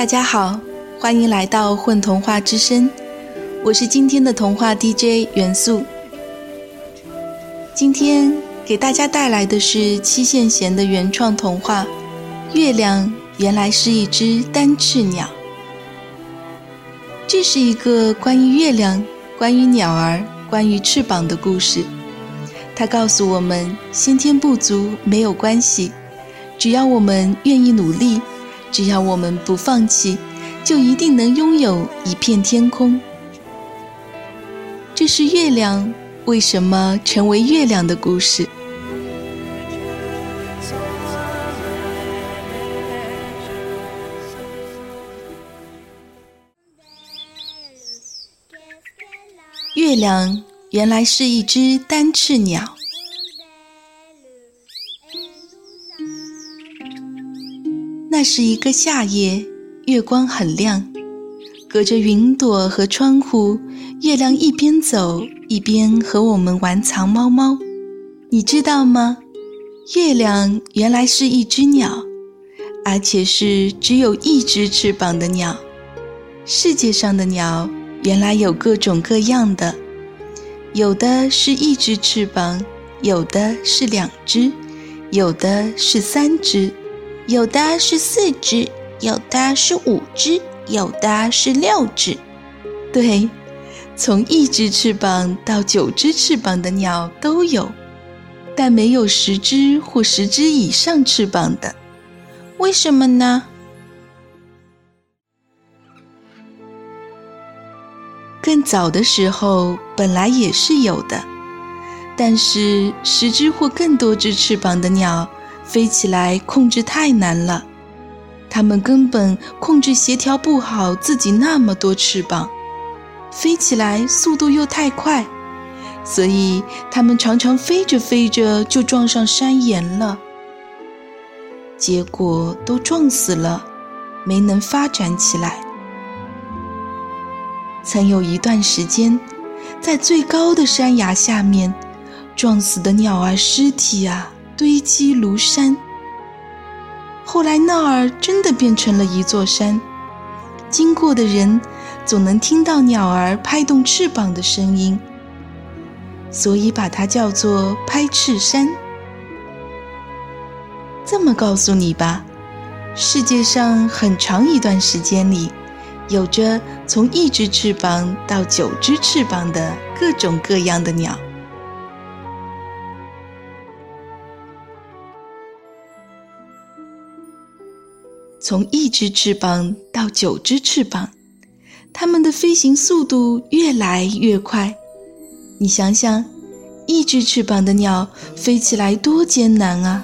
大家好，欢迎来到混童话之声，我是今天的童话 DJ 元素。今天给大家带来的是七线弦的原创童话《月亮原来是一只单翅鸟》。这是一个关于月亮、关于鸟儿、关于翅膀的故事。它告诉我们，先天不足没有关系，只要我们愿意努力。只要我们不放弃，就一定能拥有一片天空。这是月亮为什么成为月亮的故事。月亮原来是一只单翅鸟。那是一个夏夜，月光很亮，隔着云朵和窗户，月亮一边走一边和我们玩藏猫猫。你知道吗？月亮原来是一只鸟，而且是只有一只翅膀的鸟。世界上的鸟原来有各种各样的，有的是一只翅膀，有的是两只，有的是三只。有的是四只，有的是五只，有的是六只。对，从一只翅膀到九只翅膀的鸟都有，但没有十只或十只以上翅膀的。为什么呢？更早的时候本来也是有的，但是十只或更多只翅膀的鸟。飞起来控制太难了，它们根本控制协调不好自己那么多翅膀，飞起来速度又太快，所以它们常常飞着飞着就撞上山岩了，结果都撞死了，没能发展起来。曾有一段时间，在最高的山崖下面，撞死的鸟儿尸体啊！堆积如山。后来那儿真的变成了一座山，经过的人总能听到鸟儿拍动翅膀的声音，所以把它叫做拍翅山。这么告诉你吧，世界上很长一段时间里，有着从一只翅膀到九只翅膀的各种各样的鸟。从一只翅膀到九只翅膀，它们的飞行速度越来越快。你想想，一只翅膀的鸟飞起来多艰难啊！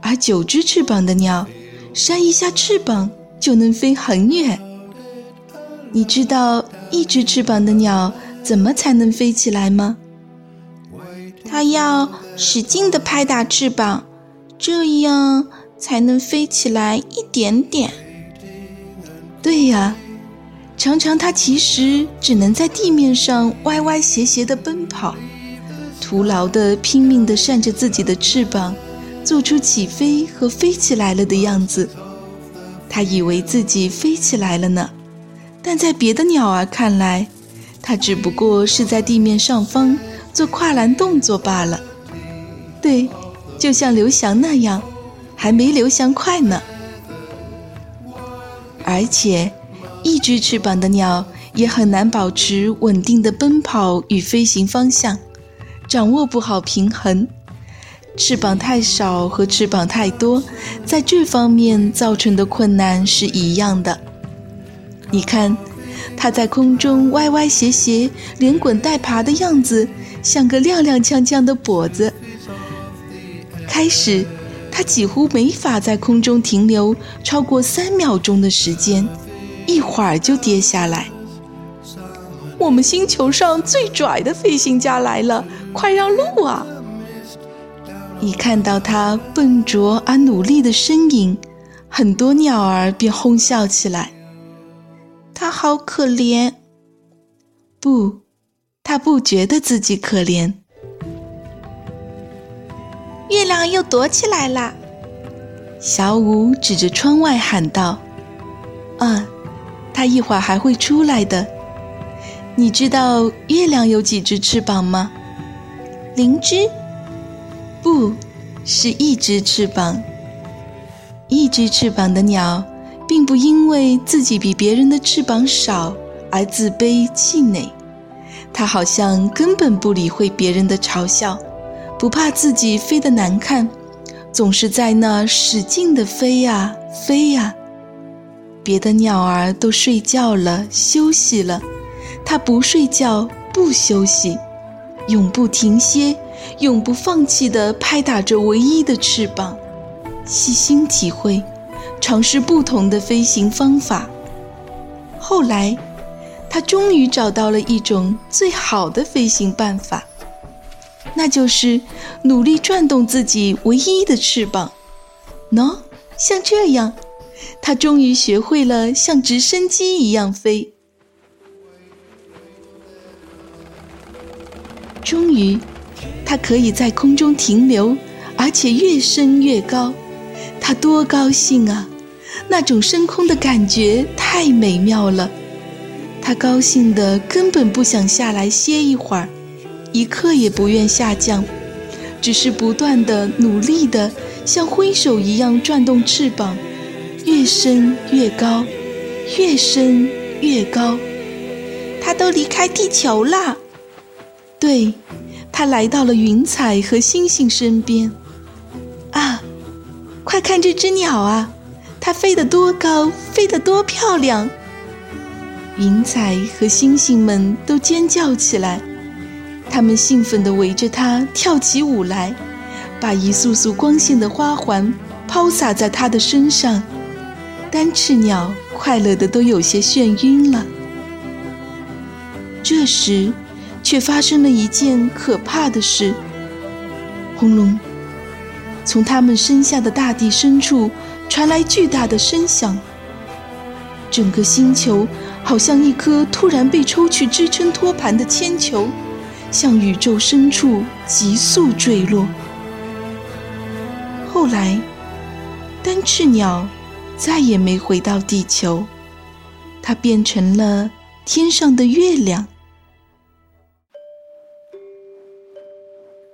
而九只翅膀的鸟，扇一下翅膀就能飞很远。你知道一只翅膀的鸟怎么才能飞起来吗？它要使劲地拍打翅膀，这样。才能飞起来一点点。对呀，常常它其实只能在地面上歪歪斜斜地奔跑，徒劳地拼命地扇着自己的翅膀，做出起飞和飞起来了的样子。它以为自己飞起来了呢，但在别的鸟儿看来，它只不过是在地面上方做跨栏动作罢了。对，就像刘翔那样。还没刘翔快呢，而且一只翅膀的鸟也很难保持稳定的奔跑与飞行方向，掌握不好平衡。翅膀太少和翅膀太多，在这方面造成的困难是一样的。你看，它在空中歪歪斜斜、连滚带爬的样子，像个踉踉跄跄的跛子。开始。它几乎没法在空中停留超过三秒钟的时间，一会儿就跌下来。我们星球上最拽的飞行家来了，快让路啊！一看到它笨拙而努力的身影，很多鸟儿便哄笑起来。它好可怜。不，它不觉得自己可怜。月亮又躲起来了，小五指着窗外喊道：“啊，它一会儿还会出来的。你知道月亮有几只翅膀吗？零只？不是一只翅膀。一只翅膀的鸟，并不因为自己比别人的翅膀少而自卑气馁，它好像根本不理会别人的嘲笑，不怕自己飞得难看，总是在那使劲地飞呀飞呀。别的鸟儿都睡觉了，休息了，它不睡觉，不休息，永不停歇，永不放弃地拍打着唯一的翅膀，细心体会，尝试不同的飞行方法。后来，它终于找到了一种最好的飞行办法，那就是努力转动自己唯一的翅膀，喏，像这样。他终于学会了像直升机一样飞。终于，他可以在空中停留，而且越升越高。他多高兴啊！那种升空的感觉太美妙了。他高兴的根本不想下来歇一会儿，一刻也不愿下降，只是不断的努力的像挥手一样转动翅膀。越升越高，越升越高，它都离开地球了。对，它来到了云彩和星星身边。啊，快看这只鸟啊！它飞得多高，飞得多漂亮！云彩和星星们都尖叫起来，他们兴奋地围着它跳起舞来，把一束束光线的花环抛洒在它的身上。单翅鸟快乐的都有些眩晕了。这时，却发生了一件可怕的事。轰隆！从他们身下的大地深处传来巨大的声响，整个星球好像一颗突然被抽去支撑托盘的铅球，向宇宙深处急速坠落。后来，单翅鸟。再也没回到地球，它变成了天上的月亮。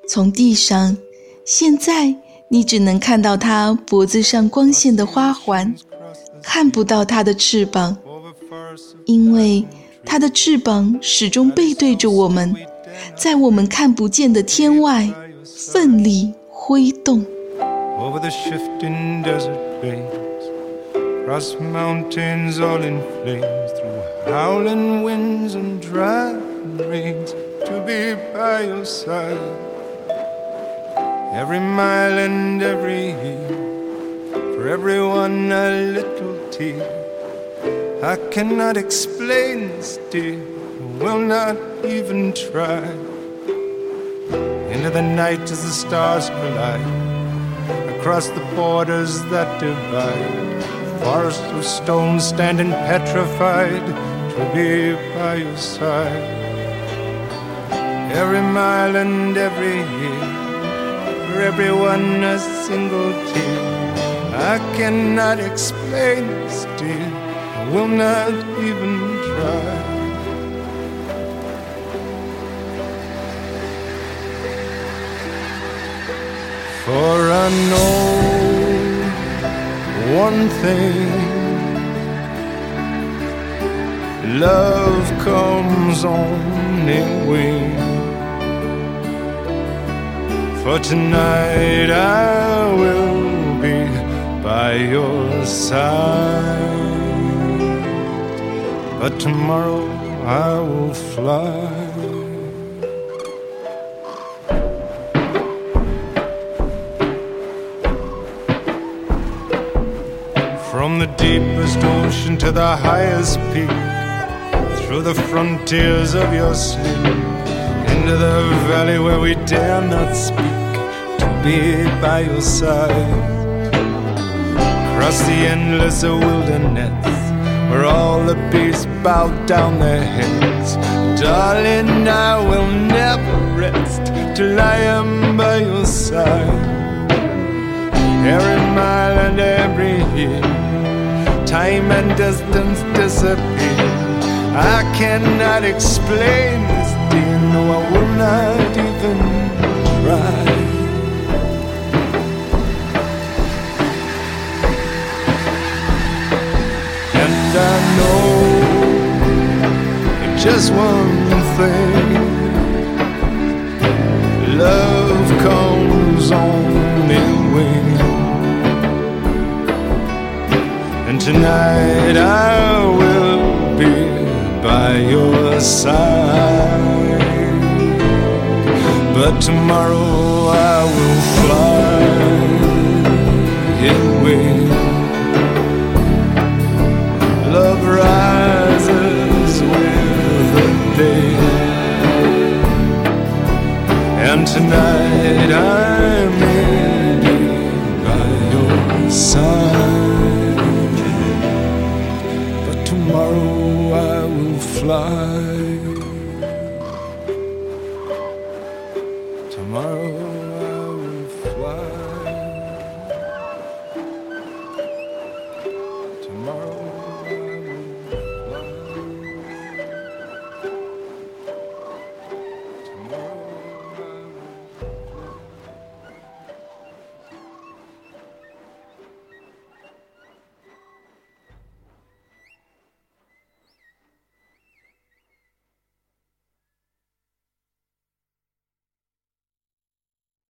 从地上，现在你只能看到它脖子上光线的花环，看不到它的翅膀，因为它的翅膀始终背对着我们，在我们看不见的天外奋力挥动。Across mountains all in flames, through howling winds and driving rains, to be by your side. Every mile and every year, for everyone a little tear. I cannot explain this, dear, will not even try. Into the night as the stars collide, across the borders that divide forests of stone standing petrified to be by your side. Every mile and every year, for everyone a single tear. I cannot explain this, dear. I will not even try. For I know one thing love comes on in wings. For tonight I will be by your side, but tomorrow I will fly. From the deepest ocean to the highest peak, through the frontiers of your sleep, into the valley where we dare not speak, to be by your side. Across the endless wilderness, where all the beasts bow down their heads. Darling, I will never rest till I am by your side. Every mile and every year time and distance disappear. I cannot explain this, dear. No, I will not even try. And I know it just one Tonight I will be by your side. But tomorrow I will fly away. Love rises with the day. And tonight I'm